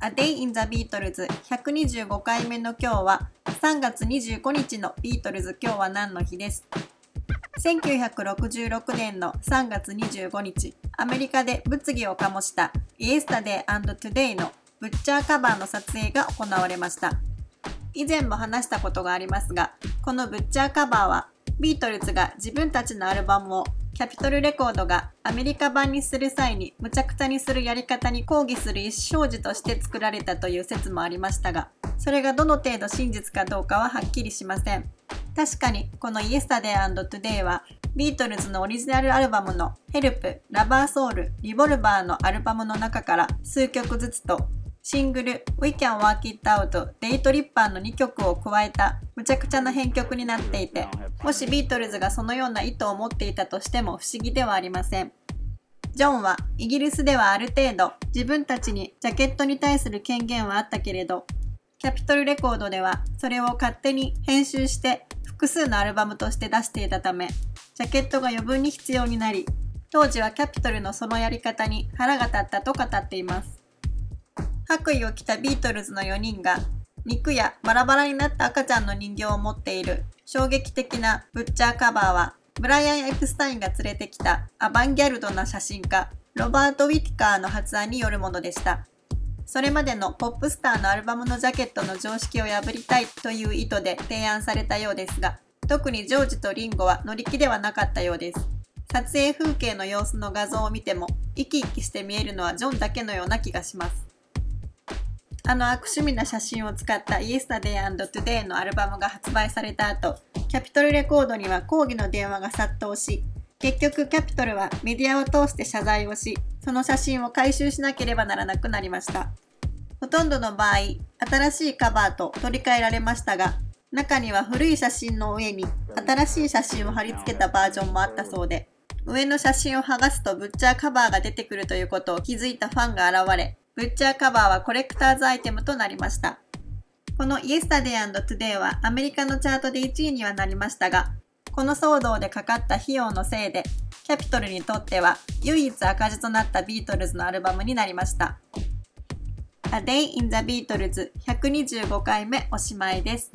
A Day in the Beatles 125回目の今日は3月25日のビートルズ。今日は何の日です？1966年の3月25日アメリカで物議を醸した Yesterday and Today のブッチャーカバーの撮影が行われました。以前も話したことがありますがこのブッチャーカバーはビートルズが自分たちのアルバムをキャピトルレコードがアメリカ版にする際に無茶苦茶にするやり方に抗議する意思表示として作られたという説もありましたが、それがどの程度真実かどうかははっきりしません。確かにこの Yesterday&Today はビートルズのオリジナルアルバムの Help、ラバーソウル、リボルバーのアルバムの中から数曲ずつとシングル We Can Work It Out デイトリッパーの2曲を加えたちゃくちゃな編曲になっていてもしビートルズがそのような意図を持っていたとしても不思議ではありません。ジョンはイギリスではある程度自分たちにジャケットに対する権限はあったけれどキャピトルレコードではそれを勝手に編集して複数のアルバムとして出していたためジャケットが余分に必要になり当時はキャピトルのそのやり方に腹が立ったと語っています。白衣を着たビートルズの4人が肉やバラバラになった赤ちゃんの人形を持っている。衝撃的なブッチャーカバーはブライアン・エプスタインが連れてきたアバンギャルドな写真家ロバート・ウィティカーの発案によるものでした。それまでのポップスターのアルバムのジャケットの常識を破りたいという意図で提案されたようですが特にジョージとリンゴは乗り気ではなかったようです。撮影風景の様子の画像を見ても生き生きして見えるのはジョンだけのような気がします。あの悪趣味な写真を使った Yesterday&Today のアルバムが発売された後、キャピトルレコードには抗議の電話が殺到し、結局キャピトルはメディアを通して謝罪をし、その写真を回収しなければならなくなりました。ほとんどの場合、新しいカバーと取り替えられましたが、中には古い写真の上に新しい写真を貼り付けたバージョンもあったそうで、上の写真を剥がすとブッチャーカバーが出てくるということを気づいたファンが現れ、ブッチャーカバーはコレクターズアイテムとなりました。この Yesterday Today はアメリカのチャートで1位にはなりましたが、この騒動でかかった費用のせいで、キャピトルにとっては唯一赤字となったビートルズのアルバムになりました。A Day in the Beatles 125回目おしまいです。